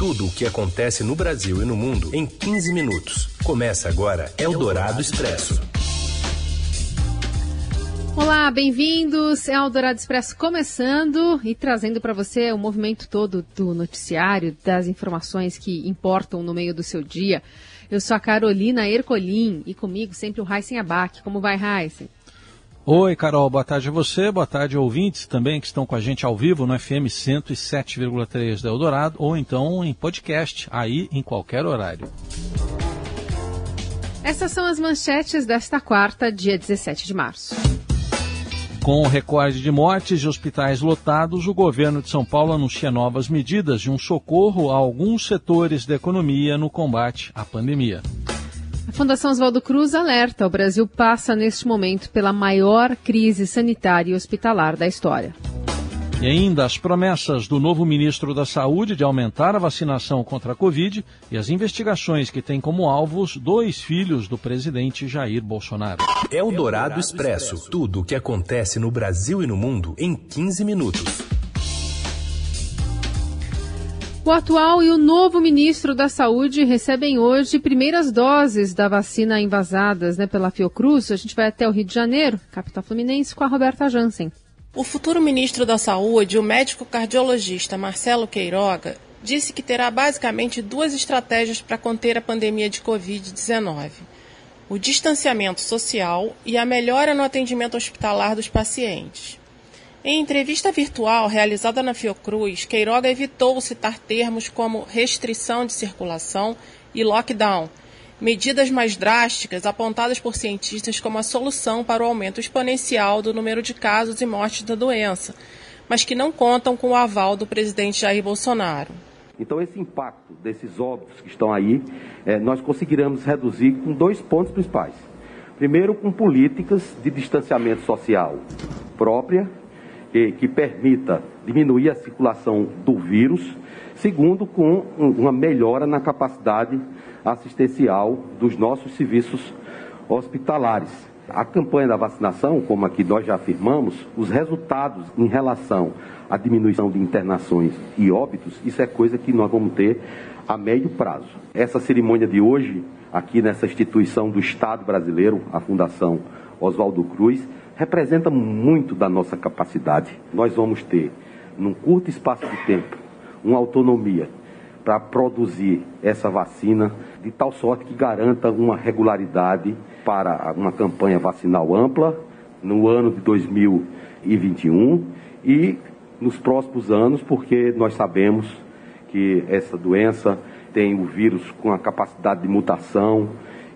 Tudo o que acontece no Brasil e no mundo em 15 minutos. Começa agora Eldorado Expresso. Olá, bem-vindos. É o Eldorado Expresso começando e trazendo para você o movimento todo do noticiário, das informações que importam no meio do seu dia. Eu sou a Carolina Ercolim e comigo sempre o Heisen Abac. Como vai, Heisen? Oi, Carol, boa tarde a você, boa tarde ouvintes também que estão com a gente ao vivo no FM 107,3 da Eldorado ou então em podcast, aí em qualquer horário. Essas são as manchetes desta quarta, dia 17 de março. Com o recorde de mortes e hospitais lotados, o governo de São Paulo anuncia novas medidas de um socorro a alguns setores da economia no combate à pandemia. A Fundação Oswaldo Cruz alerta: o Brasil passa neste momento pela maior crise sanitária e hospitalar da história. E ainda as promessas do novo ministro da Saúde de aumentar a vacinação contra a Covid e as investigações que têm como alvos dois filhos do presidente Jair Bolsonaro. É o Dourado Expresso. Tudo o que acontece no Brasil e no mundo em 15 minutos. O atual e o novo ministro da Saúde recebem hoje primeiras doses da vacina envasadas né, pela Fiocruz. A gente vai até o Rio de Janeiro, capital fluminense, com a Roberta Jansen. O futuro ministro da Saúde, o médico cardiologista Marcelo Queiroga, disse que terá basicamente duas estratégias para conter a pandemia de Covid-19: o distanciamento social e a melhora no atendimento hospitalar dos pacientes. Em entrevista virtual realizada na Fiocruz, Queiroga evitou citar termos como restrição de circulação e lockdown, medidas mais drásticas apontadas por cientistas como a solução para o aumento exponencial do número de casos e mortes da doença, mas que não contam com o aval do presidente Jair Bolsonaro. Então, esse impacto desses óbitos que estão aí, é, nós conseguiremos reduzir com dois pontos principais. Primeiro, com políticas de distanciamento social própria que, que permita diminuir a circulação do vírus. Segundo, com uma melhora na capacidade assistencial dos nossos serviços hospitalares. A campanha da vacinação, como aqui nós já afirmamos, os resultados em relação à diminuição de internações e óbitos, isso é coisa que nós vamos ter a médio prazo. Essa cerimônia de hoje, aqui nessa instituição do Estado brasileiro, a Fundação Oswaldo Cruz, representa muito da nossa capacidade. Nós vamos ter, num curto espaço de tempo, uma autonomia para produzir essa vacina de tal sorte que garanta uma regularidade para uma campanha vacinal ampla no ano de 2021 e nos próximos anos, porque nós sabemos que essa doença tem o vírus com a capacidade de mutação,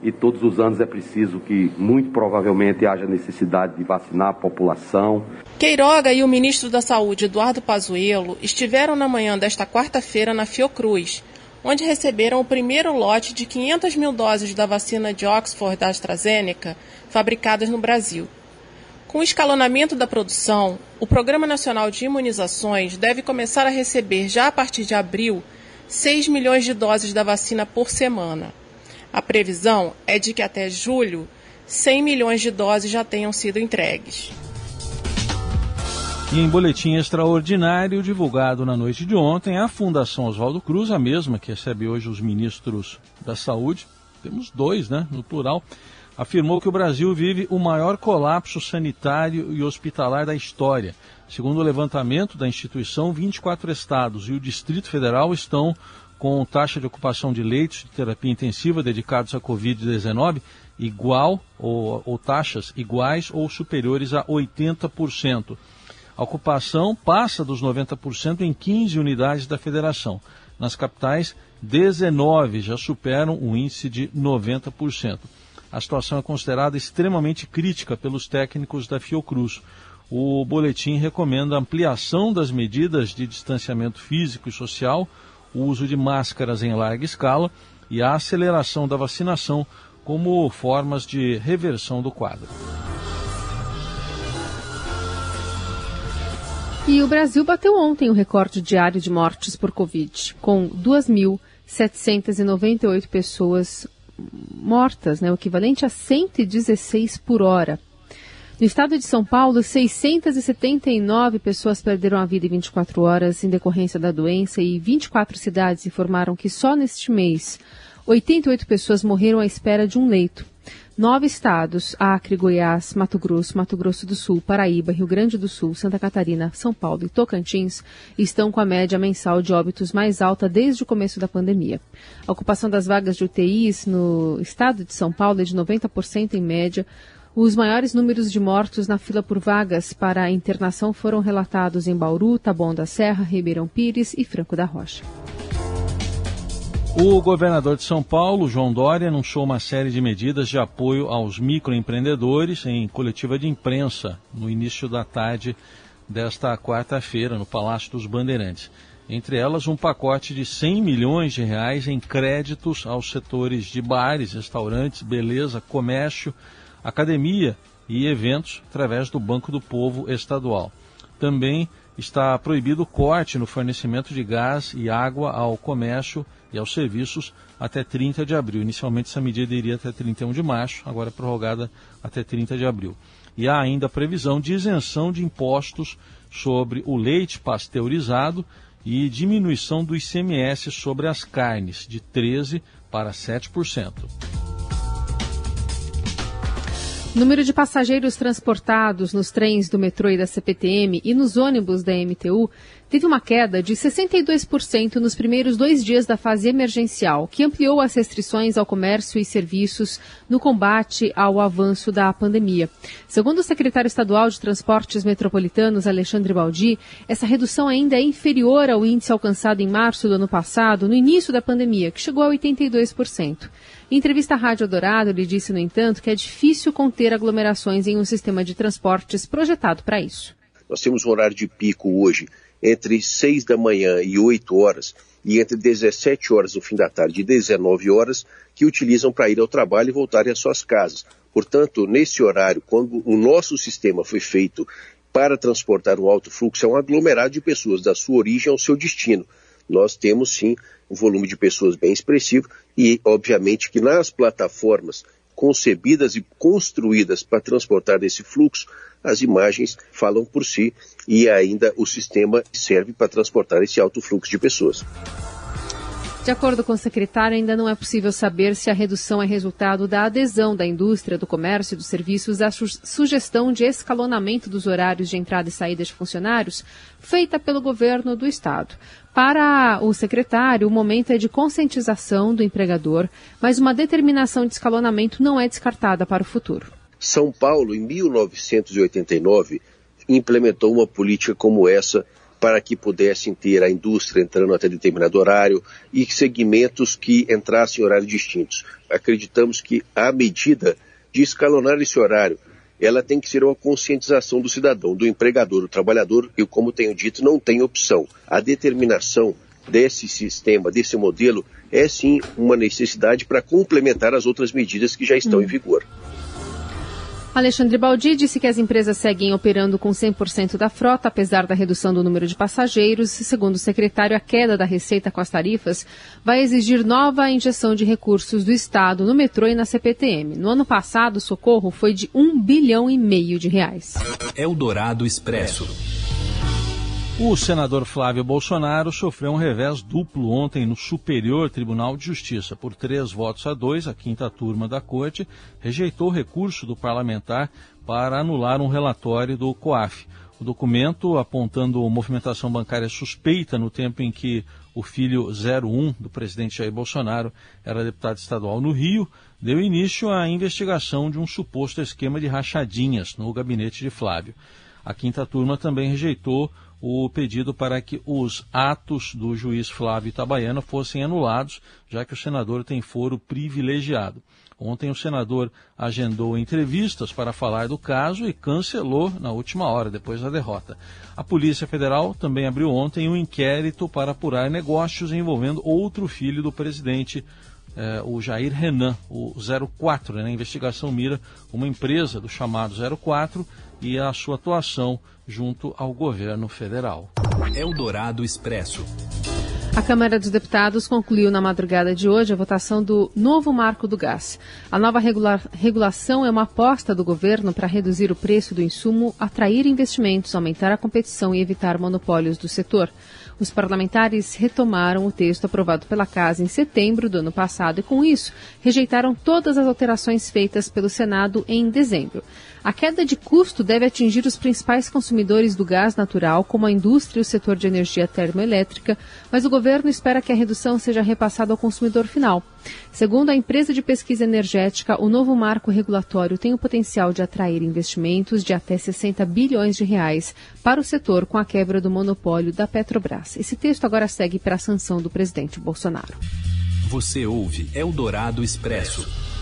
e todos os anos é preciso que, muito provavelmente, haja necessidade de vacinar a população. Queiroga e o ministro da Saúde, Eduardo Pazuello, estiveram na manhã desta quarta-feira na Fiocruz, onde receberam o primeiro lote de 500 mil doses da vacina de Oxford da AstraZeneca, fabricadas no Brasil. Com o escalonamento da produção, o Programa Nacional de Imunizações deve começar a receber, já a partir de abril, 6 milhões de doses da vacina por semana. A previsão é de que até julho 100 milhões de doses já tenham sido entregues. E em boletim extraordinário divulgado na noite de ontem, a Fundação Oswaldo Cruz, a mesma que recebe hoje os ministros da Saúde, temos dois, né, no plural, afirmou que o Brasil vive o maior colapso sanitário e hospitalar da história. Segundo o levantamento da instituição, 24 estados e o Distrito Federal estão com taxa de ocupação de leitos de terapia intensiva dedicados à Covid-19 igual ou, ou taxas iguais ou superiores a 80%. A ocupação passa dos 90% em 15 unidades da federação. Nas capitais, 19 já superam o índice de 90%. A situação é considerada extremamente crítica pelos técnicos da Fiocruz. O boletim recomenda ampliação das medidas de distanciamento físico e social, o uso de máscaras em larga escala e a aceleração da vacinação como formas de reversão do quadro. E o Brasil bateu ontem o recorde diário de mortes por Covid, com 2.798 pessoas mortas, né, o equivalente a 116 por hora. No estado de São Paulo, 679 pessoas perderam a vida em 24 horas em decorrência da doença e 24 cidades informaram que só neste mês 88 pessoas morreram à espera de um leito. Nove estados, Acre, Goiás, Mato Grosso, Mato Grosso do Sul, Paraíba, Rio Grande do Sul, Santa Catarina, São Paulo e Tocantins, estão com a média mensal de óbitos mais alta desde o começo da pandemia. A ocupação das vagas de UTIs no estado de São Paulo é de 90% em média. Os maiores números de mortos na fila por vagas para a internação foram relatados em Bauru, Taboão da Serra, Ribeirão Pires e Franco da Rocha. O governador de São Paulo, João Dória, anunciou uma série de medidas de apoio aos microempreendedores em coletiva de imprensa no início da tarde desta quarta-feira no Palácio dos Bandeirantes. Entre elas, um pacote de 100 milhões de reais em créditos aos setores de bares, restaurantes, beleza, comércio, academia e eventos através do Banco do Povo Estadual. Também está proibido o corte no fornecimento de gás e água ao comércio e aos serviços até 30 de abril. Inicialmente essa medida iria até 31 de março, agora é prorrogada até 30 de abril. E há ainda a previsão de isenção de impostos sobre o leite pasteurizado e diminuição do ICMS sobre as carnes, de 13% para 7%. Número de passageiros transportados nos trens do metrô e da CPTM e nos ônibus da MTU teve uma queda de 62% nos primeiros dois dias da fase emergencial, que ampliou as restrições ao comércio e serviços no combate ao avanço da pandemia. Segundo o secretário estadual de Transportes Metropolitanos, Alexandre Baldi, essa redução ainda é inferior ao índice alcançado em março do ano passado, no início da pandemia, que chegou a 82%. Em entrevista à Rádio Dourado, ele disse, no entanto, que é difícil conter aglomerações em um sistema de transportes projetado para isso. Nós temos um horário de pico hoje entre 6 da manhã e 8 horas e entre 17 horas no fim da tarde e 19 horas que utilizam para ir ao trabalho e voltarem às suas casas. Portanto, nesse horário, quando o nosso sistema foi feito para transportar um alto fluxo, é um aglomerado de pessoas da sua origem ao seu destino. Nós temos sim um volume de pessoas bem expressivo e, obviamente, que nas plataformas concebidas e construídas para transportar esse fluxo, as imagens falam por si e ainda o sistema serve para transportar esse alto fluxo de pessoas. De acordo com o secretário, ainda não é possível saber se a redução é resultado da adesão da indústria, do comércio e dos serviços à su sugestão de escalonamento dos horários de entrada e saída de funcionários feita pelo governo do Estado. Para o secretário, o momento é de conscientização do empregador, mas uma determinação de escalonamento não é descartada para o futuro. São Paulo, em 1989, implementou uma política como essa para que pudessem ter a indústria entrando até determinado horário e segmentos que entrassem em horários distintos. Acreditamos que a medida de escalonar esse horário, ela tem que ser uma conscientização do cidadão, do empregador, do trabalhador, e como tenho dito, não tem opção. A determinação desse sistema, desse modelo, é sim uma necessidade para complementar as outras medidas que já estão hum. em vigor. Alexandre Baldi disse que as empresas seguem operando com 100% da frota, apesar da redução do número de passageiros. Segundo o secretário, a queda da receita com as tarifas vai exigir nova injeção de recursos do Estado no metrô e na CPTM. No ano passado, o socorro foi de 1 bilhão e meio de reais. Eldorado Expresso. O senador Flávio Bolsonaro sofreu um revés duplo ontem no Superior Tribunal de Justiça. Por três votos a dois, a quinta turma da corte rejeitou o recurso do parlamentar para anular um relatório do COAF. O documento, apontando movimentação bancária suspeita no tempo em que o filho 01 do presidente Jair Bolsonaro era deputado estadual no Rio, deu início à investigação de um suposto esquema de rachadinhas no gabinete de Flávio. A quinta turma também rejeitou o pedido para que os atos do juiz Flávio Itabaiana fossem anulados, já que o senador tem foro privilegiado. Ontem o senador agendou entrevistas para falar do caso e cancelou na última hora, depois da derrota. A Polícia Federal também abriu ontem um inquérito para apurar negócios envolvendo outro filho do presidente, eh, o Jair Renan, o 04. Né? A investigação mira uma empresa do chamado 04 e a sua atuação junto ao governo federal. Eldorado Expresso. A Câmara dos Deputados concluiu na madrugada de hoje a votação do novo marco do gás. A nova regula regulação é uma aposta do governo para reduzir o preço do insumo, atrair investimentos, aumentar a competição e evitar monopólios do setor. Os parlamentares retomaram o texto aprovado pela Casa em setembro do ano passado e, com isso, rejeitaram todas as alterações feitas pelo Senado em dezembro. A queda de custo deve atingir os principais consumidores do gás natural, como a indústria e o setor de energia termoelétrica, mas o governo espera que a redução seja repassada ao consumidor final. Segundo a empresa de pesquisa energética, o novo marco regulatório tem o potencial de atrair investimentos de até 60 bilhões de reais para o setor com a quebra do monopólio da Petrobras. Esse texto agora segue para a sanção do presidente Bolsonaro. Você ouve Eldorado Expresso.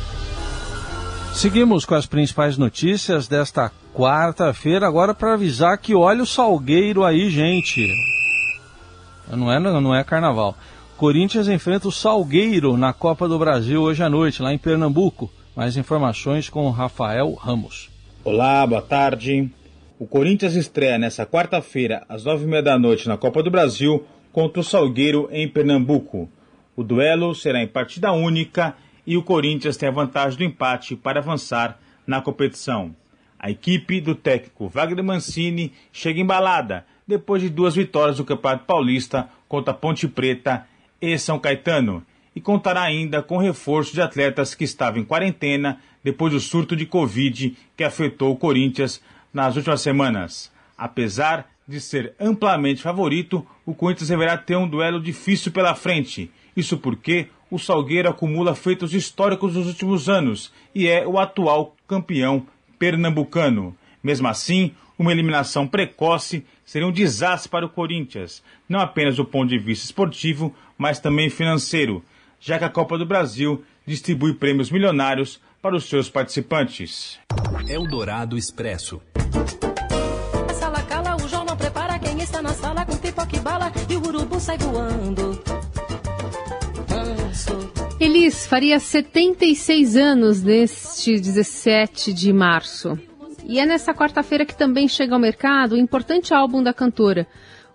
Seguimos com as principais notícias desta quarta-feira, agora para avisar que olha o Salgueiro aí, gente. Não é, não é carnaval. Corinthians enfrenta o Salgueiro na Copa do Brasil hoje à noite, lá em Pernambuco. Mais informações com Rafael Ramos. Olá, boa tarde. O Corinthians estreia nessa quarta-feira, às nove e meia da noite, na Copa do Brasil, contra o Salgueiro em Pernambuco. O duelo será em partida única e o Corinthians tem a vantagem do empate para avançar na competição. A equipe do técnico Wagner Mancini chega embalada depois de duas vitórias do Campeonato Paulista contra Ponte Preta e São Caetano e contará ainda com reforço de atletas que estavam em quarentena depois do surto de Covid que afetou o Corinthians nas últimas semanas. Apesar de ser amplamente favorito, o Corinthians deverá ter um duelo difícil pela frente. Isso porque o Salgueiro acumula feitos históricos nos últimos anos e é o atual campeão pernambucano. Mesmo assim, uma eliminação precoce seria um desastre para o Corinthians, não apenas do ponto de vista esportivo, mas também financeiro, já que a Copa do Brasil distribui prêmios milionários para os seus participantes. Eldorado Expresso. Sala cala, o jornal prepara quem está na sala com pipoca e bala e o urubu sai voando. Elis faria 76 anos neste 17 de março. E é nessa quarta-feira que também chega ao mercado o importante álbum da cantora,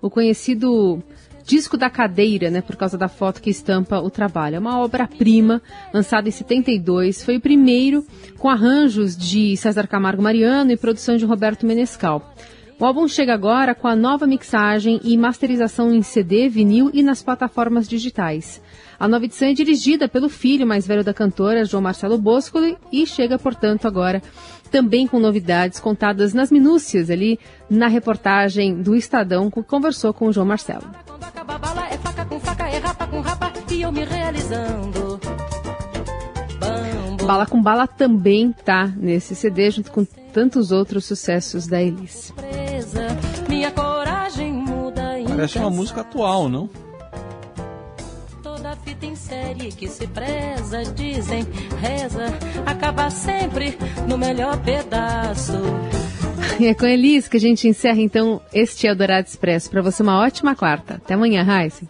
o conhecido Disco da Cadeira, né, por causa da foto que estampa o trabalho. É uma obra-prima, lançada em 72, foi o primeiro com arranjos de César Camargo Mariano e produção de Roberto Menescal. O álbum chega agora com a nova mixagem e masterização em CD, vinil e nas plataformas digitais. A nova edição é dirigida pelo filho mais velho da cantora, João Marcelo Boscoli, e chega, portanto, agora também com novidades contadas nas minúcias ali na reportagem do Estadão que conversou com o João Marcelo. Bala com Bala também tá nesse CD, junto com tantos outros sucessos da Elis. Parece uma música atual, não? Fita em série que se preza, dizem, reza, acaba sempre no melhor pedaço. E é com Elis que a gente encerra então este Eldorado Expresso. Para você uma ótima quarta. Até amanhã, Raíssa.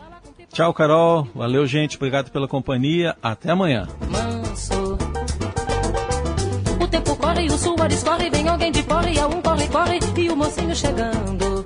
Tchau, Carol. Valeu, gente. Obrigado pela companhia. Até amanhã. Manso. O tempo corre, o suor escorre, vem alguém de fora e a um corre, corre e o mocinho chegando.